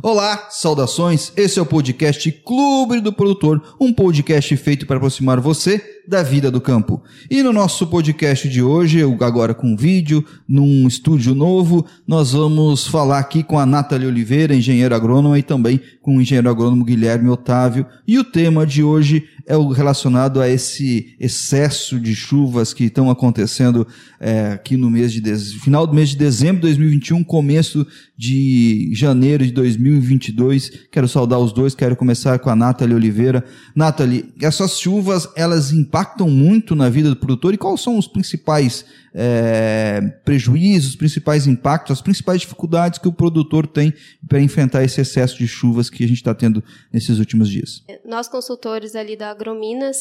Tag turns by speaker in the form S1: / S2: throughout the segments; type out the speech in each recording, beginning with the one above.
S1: Olá, saudações. Esse é o podcast Clube do Produtor, um podcast feito para aproximar você da vida do campo. E no nosso podcast de hoje, agora com vídeo, num estúdio novo, nós vamos falar aqui com a Nathalie Oliveira, engenheira agrônoma, e também com o engenheiro agrônomo Guilherme Otávio. E o tema de hoje é o relacionado a esse excesso de chuvas que estão acontecendo é, aqui no mês de final do mês de dezembro de 2021, começo de janeiro de 2022. Quero saudar os dois, quero começar com a Nathalie Oliveira. Nathalie, essas chuvas, elas impactam muito na vida do produtor e quais são os principais é, prejuízos, os principais impactos, as principais dificuldades que o produtor tem para enfrentar esse excesso de chuvas que a gente está tendo nesses últimos dias?
S2: Nós, consultores ali da Agrominas,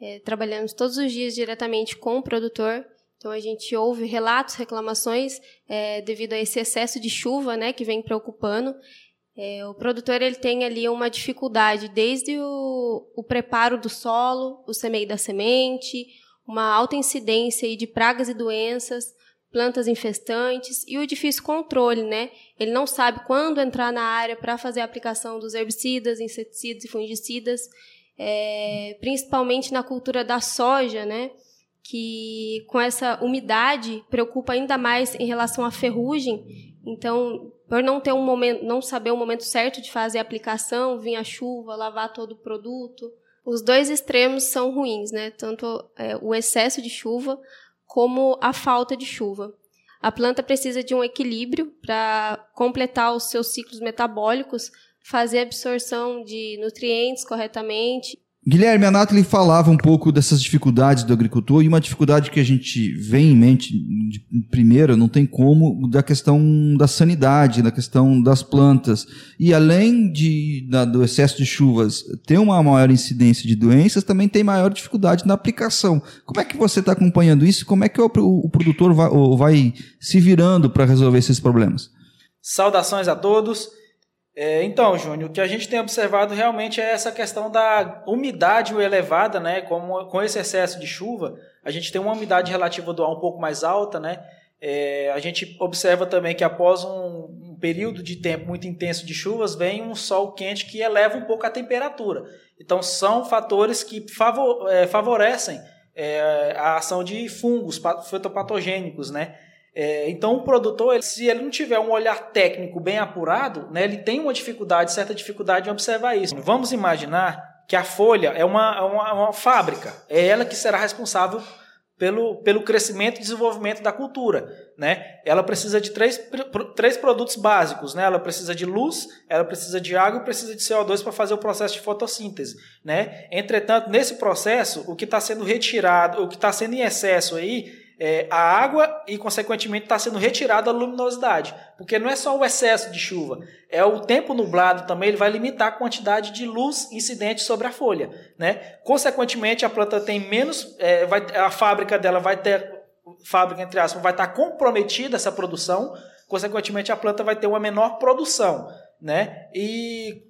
S2: é, trabalhamos todos os dias diretamente com o produtor. Então a gente ouve relatos, reclamações é, devido a esse excesso de chuva, né, que vem preocupando. É, o produtor ele tem ali uma dificuldade desde o, o preparo do solo, o semeio da semente, uma alta incidência de pragas e doenças, plantas infestantes e o difícil controle, né? Ele não sabe quando entrar na área para fazer a aplicação dos herbicidas, inseticidas e fungicidas, é, principalmente na cultura da soja, né? Que com essa umidade preocupa ainda mais em relação à ferrugem. Então, por não ter um momento, não saber o momento certo de fazer a aplicação, vir a chuva, lavar todo o produto, os dois extremos são ruins, né? Tanto é, o excesso de chuva como a falta de chuva. A planta precisa de um equilíbrio para completar os seus ciclos metabólicos, fazer a absorção de nutrientes corretamente
S1: Guilherme, a Nathalie falava um pouco dessas dificuldades do agricultor e uma dificuldade que a gente vem em mente, primeiro, não tem como, da questão da sanidade, da questão das plantas. E além de, da, do excesso de chuvas ter uma maior incidência de doenças, também tem maior dificuldade na aplicação. Como é que você está acompanhando isso? Como é que o, o, o produtor vai, vai se virando para resolver esses problemas?
S3: Saudações a todos. É, então, Júnior, o que a gente tem observado realmente é essa questão da umidade elevada, né? Como, com esse excesso de chuva, a gente tem uma umidade relativa do ar um pouco mais alta, né? É, a gente observa também que após um, um, período de tempo muito intenso de chuvas, vem um sol quente que eleva um pouco a temperatura. Então, são fatores que favor, é, favorecem é, a ação de fungos fitopatogênicos, né? É, então, o produtor, ele, se ele não tiver um olhar técnico bem apurado, né, ele tem uma dificuldade, certa dificuldade em observar isso. Vamos imaginar que a folha é uma, uma, uma fábrica, é ela que será responsável pelo, pelo crescimento e desenvolvimento da cultura. Né? Ela precisa de três, três produtos básicos. Né? Ela precisa de luz, ela precisa de água e precisa de CO2 para fazer o processo de fotossíntese. Né? Entretanto, nesse processo, o que está sendo retirado, o que está sendo em excesso aí, é, a água e, consequentemente, está sendo retirada a luminosidade. Porque não é só o excesso de chuva, é o tempo nublado também, ele vai limitar a quantidade de luz incidente sobre a folha. Né? Consequentemente, a planta tem menos. É, vai, a fábrica dela vai ter. Fábrica, entre aspas, vai estar comprometida essa produção, consequentemente, a planta vai ter uma menor produção. Né? E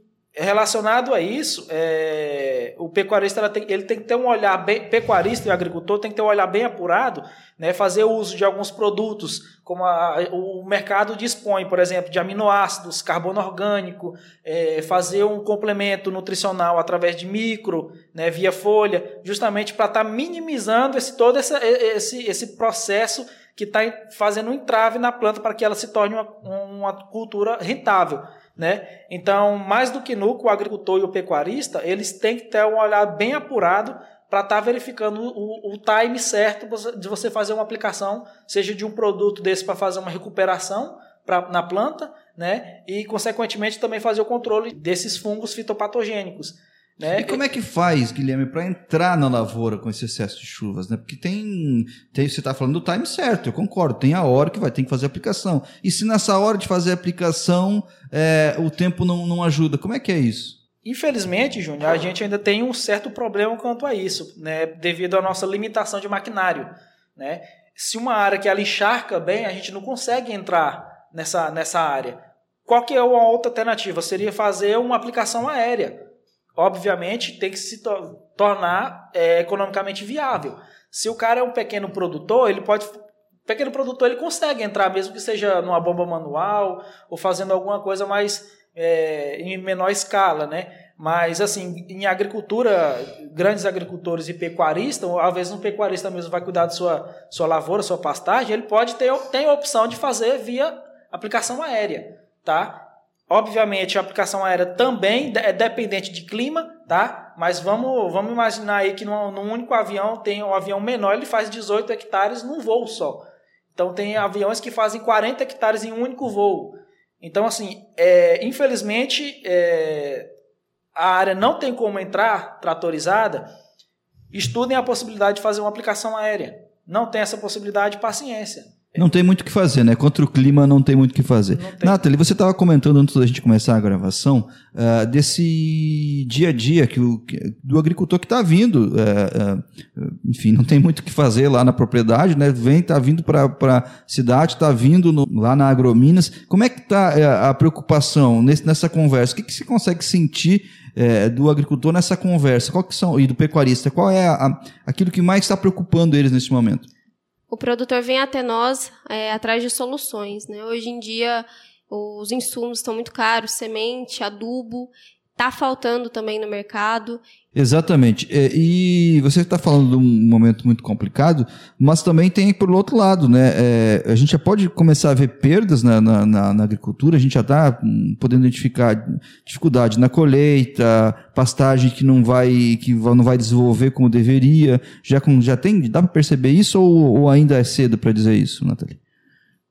S3: relacionado a isso, é, o pecuarista tem, ele tem que ter um olhar bem, pecuarista e agricultor tem que ter um olhar bem apurado, né, fazer uso de alguns produtos, como a, o mercado dispõe, por exemplo, de aminoácidos, carbono orgânico, é, fazer um complemento nutricional através de micro, né, via folha, justamente para estar tá minimizando esse, todo essa, esse, esse processo que está fazendo um entrave na planta para que ela se torne uma, uma cultura rentável. Né? Então, mais do que nunca, o agricultor e o pecuarista, eles têm que ter um olhar bem apurado para estar tá verificando o, o, time certo de você fazer uma aplicação, seja de um produto desse para fazer uma recuperação pra, na planta, né? e, consequentemente, também fazer o controle desses fungos fitopatogênicos. Né?
S1: E como é que faz, Guilherme, para entrar na lavoura com esse excesso de chuvas? Né? Porque tem, tem você está falando do time certo, eu concordo, tem a hora que vai ter que fazer a aplicação. E se nessa hora de fazer a aplicação é, o tempo não, não ajuda, como é que é isso?
S3: Infelizmente, Júnior, a gente ainda tem um certo problema quanto a isso, né? devido à nossa limitação de maquinário. Né? Se uma área que ela encharca bem, a gente não consegue entrar nessa, nessa área. Qual que é uma outra alternativa? Seria fazer uma aplicação aérea obviamente, tem que se to tornar é, economicamente viável. Se o cara é um pequeno produtor, ele pode. Pequeno produtor ele consegue entrar, mesmo que seja numa bomba manual ou fazendo alguma coisa mais é, em menor escala, né? Mas, assim, em agricultura, grandes agricultores e pecuaristas, às vezes um pecuarista mesmo vai cuidar da sua, sua lavoura, sua pastagem, ele pode ter tem a opção de fazer via aplicação aérea, tá? Obviamente, a aplicação aérea também é dependente de clima, tá? Mas vamos, vamos imaginar aí que num, único avião tem um avião menor, ele faz 18 hectares num voo só. Então tem aviões que fazem 40 hectares em um único voo. Então, assim, é, infelizmente, é, a área não tem como entrar tratorizada, estudem a possibilidade de fazer uma aplicação aérea. Não tem essa possibilidade, paciência.
S1: Não tem muito o que fazer, né? Contra o clima não tem muito o que fazer. Nathalie, você estava comentando antes da gente começar a gravação uh, desse dia a dia que o, que, do agricultor que está vindo. Uh, uh, enfim, não tem muito o que fazer lá na propriedade, né? Vem, está vindo para a cidade, está vindo no, lá na Agrominas. Como é que está a preocupação nesse, nessa conversa? O que, que você consegue sentir é, do agricultor nessa conversa? Qual que são, e do pecuarista? Qual é a, a, aquilo que mais está preocupando eles nesse momento?
S2: O produtor vem até nós é, atrás de soluções. Né? Hoje em dia, os insumos estão muito caros, semente, adubo, está faltando também no mercado.
S1: Exatamente. É, e você está falando de um momento muito complicado, mas também tem por outro lado, né? É, a gente já pode começar a ver perdas na, na, na, agricultura, a gente já está podendo identificar dificuldade na colheita, pastagem que não vai que não vai desenvolver como deveria. Já, já tem, dá para perceber isso ou, ou, ainda é cedo para dizer isso, Nathalie?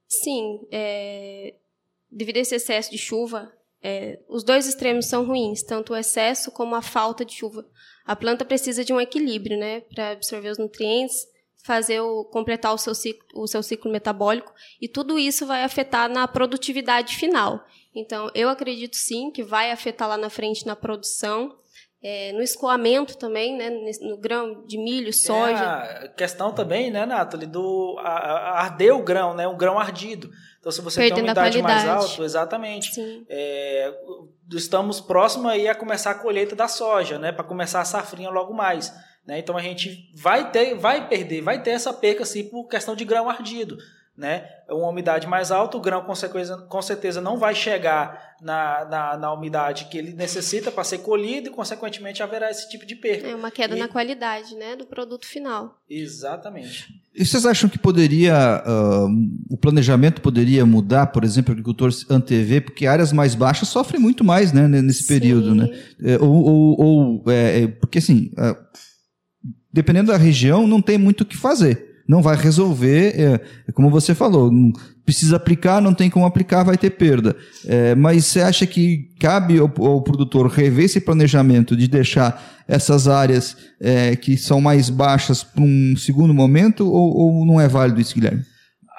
S2: Sim, é, devido a esse excesso de chuva, é, os dois extremos são ruins, tanto o excesso como a falta de chuva. A planta precisa de um equilíbrio, né, para absorver os nutrientes, fazer o, completar o seu, ciclo, o seu ciclo metabólico, e tudo isso vai afetar na produtividade final. Então, eu acredito sim que vai afetar lá na frente na produção, é, no escoamento também, né, no grão de milho, soja.
S3: É a questão também, né, Nathalie, do a, a arder o grão, né, um grão ardido. Então, se você Perdendo tem uma umidade mais alta, exatamente. É, estamos próximos aí a começar a colheita da soja, né? Para começar a safrinha logo mais. Né? Então a gente vai ter, vai perder, vai ter essa perca assim por questão de grão ardido né? Uma umidade mais alta, o grão com certeza, com certeza não vai chegar na, na, na umidade que ele necessita para ser colhido e, consequentemente, haverá esse tipo de perda.
S2: É uma queda e... na qualidade né, do produto final.
S3: Exatamente.
S1: E vocês acham que poderia, uh, o planejamento poderia mudar, por exemplo, o agricultor antever, porque áreas mais baixas sofrem muito mais né, nesse Sim. período, né? É, ou, ou, ou é, é, porque assim, uh, dependendo da região, não tem muito o que fazer não vai resolver, é, é, como você falou, precisa aplicar, não tem como aplicar, vai ter perda. É, mas você acha que cabe ao, ao, produtor rever esse planejamento de deixar essas áreas é, que são mais baixas para um segundo momento ou, ou, não é válido isso, Guilherme?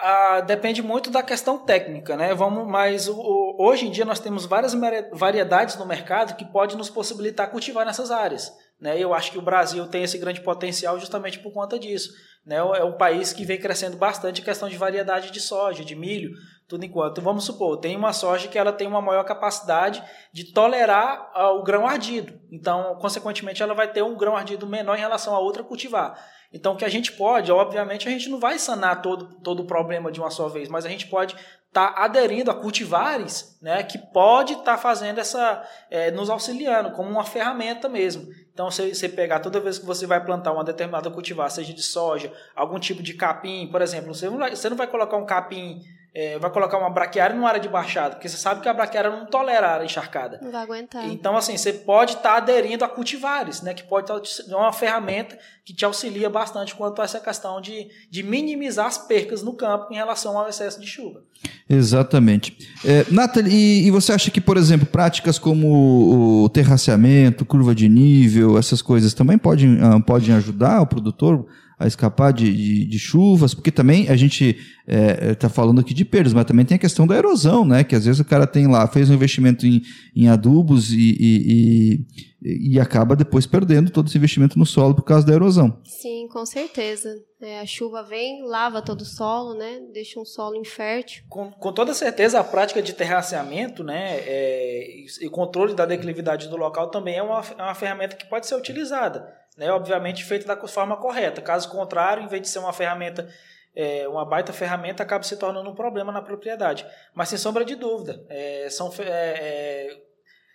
S3: Ah, depende muito da questão técnica, né? Vamos, mas o, o, hoje em dia nós temos várias variedades no mercado que pode nos possibilitar cultivar nessas áreas. Né? Eu acho que o Brasil tem esse grande potencial justamente por conta disso. Né? É um país que vem crescendo bastante em questão de variedade de soja, de milho, tudo enquanto. Vamos supor, tem uma soja que ela tem uma maior capacidade de tolerar uh, o grão ardido. Então, consequentemente, ela vai ter um grão ardido menor em relação a outra cultivar. Então, o que a gente pode, obviamente, a gente não vai sanar todo, todo o problema de uma só vez, mas a gente pode estar tá aderindo a cultivares né, que pode estar tá fazendo essa, é, nos auxiliando, como uma ferramenta mesmo. Então, você, você pegar toda vez que você vai plantar uma determinada cultivar, seja de soja, algum tipo de capim, por exemplo, você não vai, você não vai colocar um capim é, vai colocar uma braquiária numa área de baixada, porque você sabe que a braquiária não tolera a área encharcada.
S2: Não vai aguentar.
S3: Então, assim, você pode estar tá aderindo a cultivares, né? Que pode estar tá, uma ferramenta que te auxilia bastante quanto a essa questão de, de minimizar as percas no campo em relação ao excesso de chuva.
S1: Exatamente. É, Nathalie, e, e, você acha que, por exemplo, práticas como o terraceamento, curva de nível, essas coisas também podem, uh, podem ajudar o produtor a escapar de, de, de, chuvas, porque também a gente está é, tá falando aqui de perdas, mas também tem a questão da erosão, né? Que às vezes o cara tem lá, fez um investimento em, em adubos e, e, e, e acaba depois perdendo todo esse investimento no solo por causa da erosão.
S2: Sim, com certeza. É, a chuva vem, lava todo o solo, né? Deixa um solo infértil.
S3: Com, com toda certeza, a prática de terraceamento, né? É, e controle da declividade do local também é uma, é uma ferramenta que pode ser utilizada né, obviamente feita da forma correta. Caso contrário, em vez de ser uma ferramenta é, uma baita ferramenta acaba se tornando um problema na propriedade. Mas sem sombra de dúvida, é, são, é, é,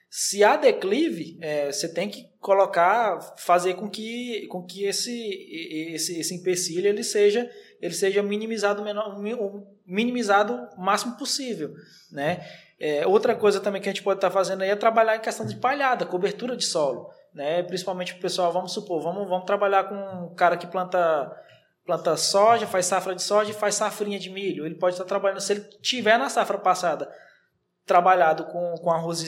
S3: se há declive, é, você tem que colocar, fazer com que, com que esse, esse, esse empecilho ele seja, ele seja minimizado, menor, minimizado o máximo possível. Né? É, outra coisa também que a gente pode estar fazendo aí é trabalhar em questão de palhada, cobertura de solo. Né? Principalmente o pessoal, vamos supor, vamos, vamos trabalhar com um cara que planta planta soja, faz safra de soja e faz safrinha de milho. Ele pode estar trabalhando, se ele tiver na safra passada trabalhado com, com arroz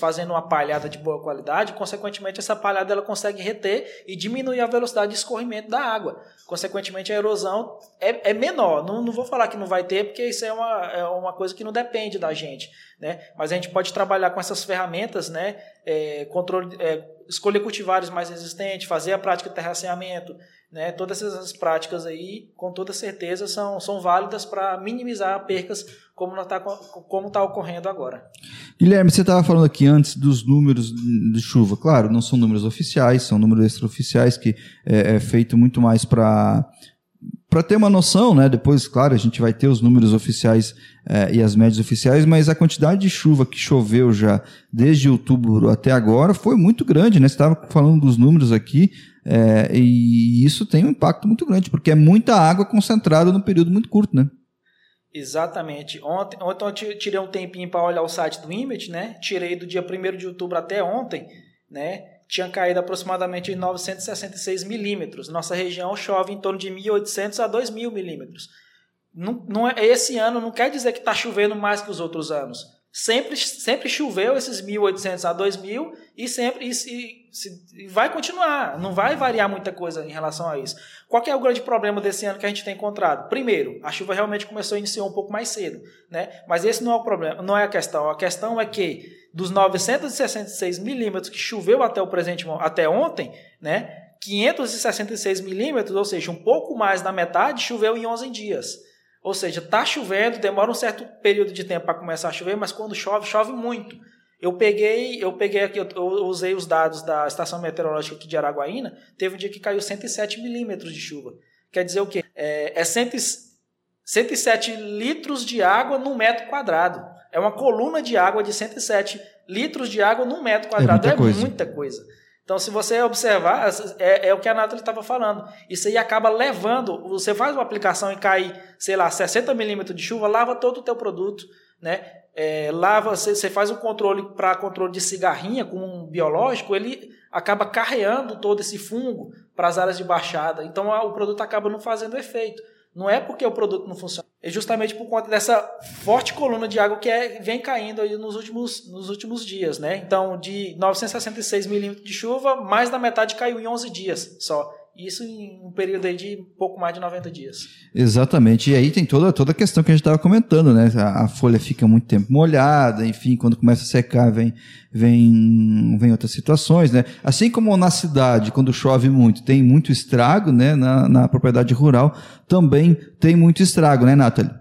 S3: fazendo uma palhada de boa qualidade, consequentemente essa palhada ela consegue reter e diminuir a velocidade de escorrimento da água. Consequentemente a erosão é, é menor. Não, não vou falar que não vai ter, porque isso é uma, é uma coisa que não depende da gente. Né? Mas a gente pode trabalhar com essas ferramentas, né? É, controle, é, escolher cultivares mais resistentes, fazer a prática de terraceamento, né? Todas essas práticas aí, com toda certeza, são, são válidas para minimizar percas como está como tá ocorrendo agora.
S1: Guilherme, você estava falando aqui antes dos números de chuva. Claro, não são números oficiais, são números extraoficiais que é, é feito muito mais para para ter uma noção, né? Depois, claro, a gente vai ter os números oficiais é, e as médias oficiais, mas a quantidade de chuva que choveu já desde outubro até agora foi muito grande, né? Você estava falando dos números aqui, é, e isso tem um impacto muito grande, porque é muita água concentrada num período muito curto, né?
S3: Exatamente. Ontem, ontem eu tirei um tempinho para olhar o site do IMET, né? Tirei do dia 1 de outubro até ontem, né? Tinha caído aproximadamente 966 milímetros. Nossa região chove em torno de 1.800 a 2.000 milímetros. Não, não é, esse ano não quer dizer que está chovendo mais que os outros anos sempre, sempre choveu esses 1.800 a 2.000 e sempre e, e, e, vai continuar. Não vai variar muita coisa em relação a isso. Qual é o grande problema desse ano que a gente tem encontrado? Primeiro, a chuva realmente começou a iniciar um pouco mais cedo, né? Mas esse não é o problema, não é a questão. A questão é que dos 966 milímetros que choveu até o presente até ontem, né? 566 milímetros, ou seja, um pouco mais da metade, choveu em 11 dias. Ou seja, está chovendo, demora um certo período de tempo para começar a chover, mas quando chove, chove muito. Eu peguei, eu peguei aqui, eu, usei os dados da estação meteorológica aqui de Araguaína, teve um dia que caiu 107 milímetros de chuva. Quer dizer o quê? É, é 107 litros de água no metro quadrado. É uma coluna de água de 107 litros de água no metro quadrado. É muita, é coisa. muita coisa. Então, se você observar, é, é o que a Nathalie estava falando. Isso aí acaba levando. Você faz uma aplicação e cai, sei lá, 60 milímetros de chuva, lava todo o teu produto, né? É, lava, você, você faz um controle para controle de cigarrinha com um biológico, ele acaba carreando todo esse fungo para as áreas de baixada. Então, a, o produto acaba não fazendo efeito. Não é porque o produto não funciona, é justamente por conta dessa forte coluna de água que é, vem caindo aí nos últimos, nos últimos dias, né? Então, de 966 milímetros de chuva, mais da metade caiu em 11 dias só. Isso em um período aí de pouco mais de 90 dias.
S1: Exatamente. E aí tem toda, toda a questão que a gente estava comentando, né? A, a, folha fica muito tempo molhada, enfim, quando começa a secar vem, vem, vem outras situações, né? Assim como na cidade, quando chove muito, tem muito estrago, né? Na, na propriedade rural também tem muito estrago, né, Nathalie?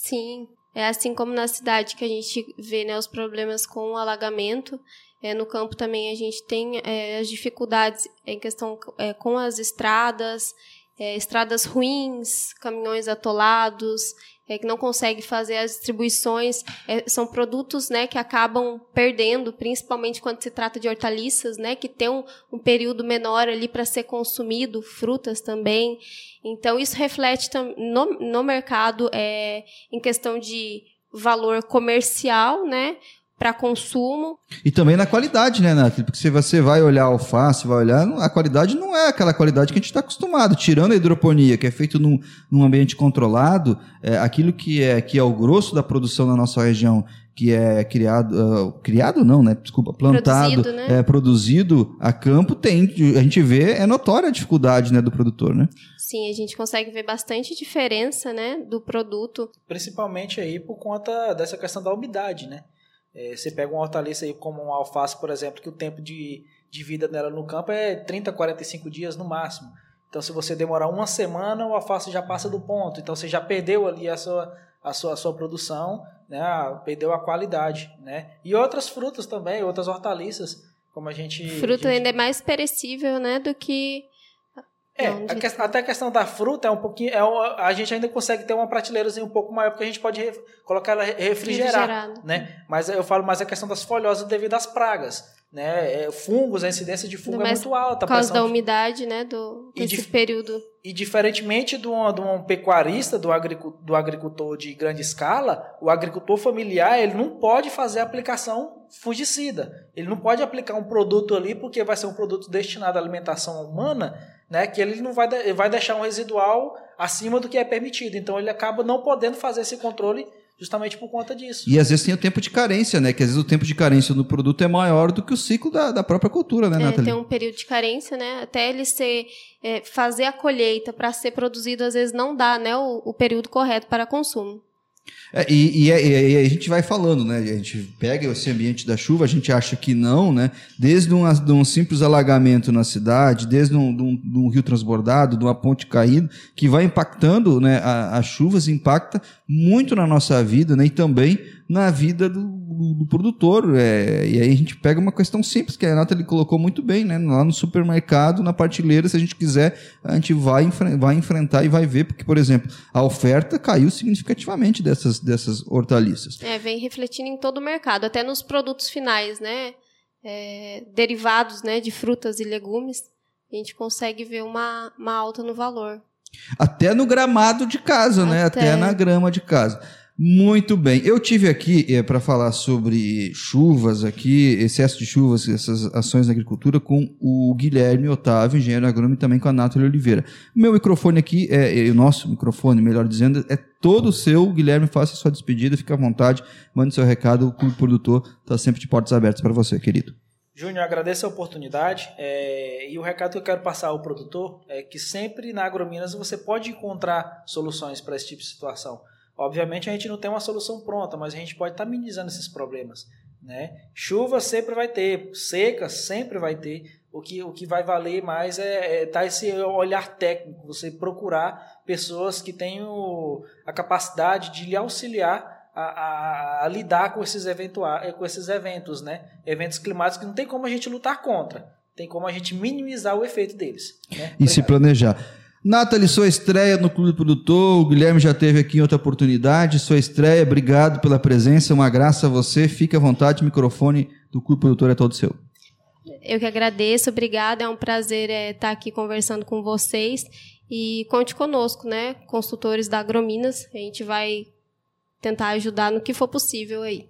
S2: Sim. É assim como na cidade que a gente vê né, os problemas com o alagamento, é, no campo também a gente tem é, as dificuldades em questão é, com as estradas, é, estradas ruins, caminhões atolados, é, que não consegue fazer as distribuições. É, são produtos né, que acabam perdendo, principalmente quando se trata de hortaliças, né, que tem um, um período menor ali para ser consumido, frutas também. Então, isso reflete no, no mercado em questão de valor comercial, né? Para consumo.
S1: E também na qualidade, né, Nathalie? Porque se você vai olhar alface, vai olhar, a qualidade não é aquela qualidade que a gente está acostumado. Tirando a hidroponia, que é feito num, num ambiente controlado, é, aquilo que é, que é o grosso da produção na nossa região, que é criado, uh, criado não, né? Desculpa, plantado, produzido, né? é, produzido a campo, tem, a gente vê, é notória a dificuldade, né, do produtor, né?
S2: Sim, a gente consegue ver bastante diferença, né, do produto.
S3: Principalmente aí por conta dessa questão da umidade, né? É, você pega uma hortaliça aí como uma alface, por exemplo, que o tempo de, de vida dela no campo é 30, 45 dias no máximo. Então, se você demorar uma semana, o alface já passa do ponto. Então, você já perdeu ali a sua, a sua, a sua produção, né? perdeu a qualidade. Né? E outras frutas também, outras hortaliças, como a gente...
S2: Fruta
S3: a gente...
S2: ainda é mais perecível né, do que
S3: É, a que, até a questão da fruta é um pouquinho. É, a gente ainda consegue ter uma prateleirazinha um pouco maior, porque a gente pode re, colocar ela refrigerar. Né? Mas eu falo mais a questão das folhosas devido às pragas né? É, fungos, a incidência de fungo é muito alta.
S2: Por causa da umidade, né? Do, desse dif período.
S3: E diferentemente de um, de um pecuarista, do, agricultor, do agricultor de grande escala, o agricultor familiar ele não pode fazer aplicação fungicida. Ele não pode aplicar um produto ali porque vai ser um produto destinado à alimentação humana, né? Que ele não vai, vai deixar um residual acima do que é permitido. Então ele acaba não podendo fazer esse controle justamente por conta disso.
S1: E às vezes tem o tempo de carência, né? Que às vezes o tempo de carência no produto é maior do que o ciclo da, da própria cultura, né, é, Nathalie?
S2: Tem um período de carência, né? Até ele ser, é, fazer a colheita para ser produzido, às vezes não dá, né? O, o período correto para consumo.
S1: É, e, e, e, a gente vai falando, né? A gente pega esse ambiente da chuva, a gente acha que não, né? Desde um, de um simples alagamento na cidade, desde um, de, um, de um, rio transbordado, de uma ponte caindo, que vai impactando, né? As chuvas impacta muito na nossa vida, né? E também na vida do, do, do produtor. É, e aí a gente pega uma questão simples, que a Renata ele colocou muito bem, né? Lá no supermercado, na partilheira, se a gente quiser, a gente vai, vai enfrentar e vai ver, porque, por exemplo, a oferta caiu significativamente dessas, dessas hortaliças.
S2: É, vem refletindo em todo o mercado, até nos produtos finais, né? É, derivados né, de frutas e legumes, a gente consegue ver uma, uma alta no valor.
S1: Até no gramado de casa, Até. né? Até na grama de casa. Muito bem. Eu tive aqui é, para falar sobre chuvas aqui, excesso de chuvas, essas ações na agricultura, com o Guilherme Otávio, engenheiro agrônomo, e também com a Nathalie Oliveira. O meu microfone aqui, é, é, o nosso microfone, melhor dizendo, é todo seu. Guilherme, faça sua despedida, fique à vontade, mande seu recado. O Clube Produtor está sempre de portas abertas para você, querido.
S3: Júnior, agradeço a oportunidade é, e o recado que eu quero passar ao produtor é que sempre na Agrominas você pode encontrar soluções para esse tipo de situação. Obviamente a gente não tem uma solução pronta, mas a gente pode estar tá minimizando esses problemas. Né? Chuva sempre vai ter, seca sempre vai ter. O que, o que vai valer mais é, é tá esse olhar técnico, você procurar pessoas que tenham a capacidade de lhe auxiliar a, a, a, lidar com esses, com esses eventos, né? Eventos climáticos que não tem como a gente lutar contra, tem como a gente minimizar o efeito deles. Né?
S1: E se planejar. Nathalie, sua estreia no Clube Produtor, o Guilherme já teve aqui em outra oportunidade, sua estreia, obrigado pela presença, uma graça a você, fique à vontade, o microfone do Clube Produtor é todo seu.
S2: Eu que agradeço, obrigada, é um prazer é, estar aqui conversando com vocês e conte conosco, né, consultores da Agrominas, a gente vai tentar ajudar no que for possível aí.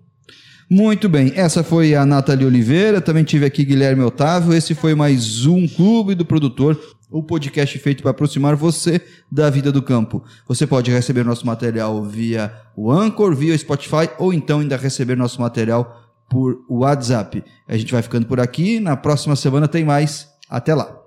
S1: Muito bem, essa foi a Nathalie Oliveira, também tive aqui Guilherme Otávio, esse foi mais um Clube do Produtor, o podcast feito para aproximar você da vida do campo. Você pode receber nosso material via o Anchor, via o Spotify ou então ainda receber nosso material por WhatsApp. A gente vai ficando por aqui, na próxima semana tem mais. Até lá.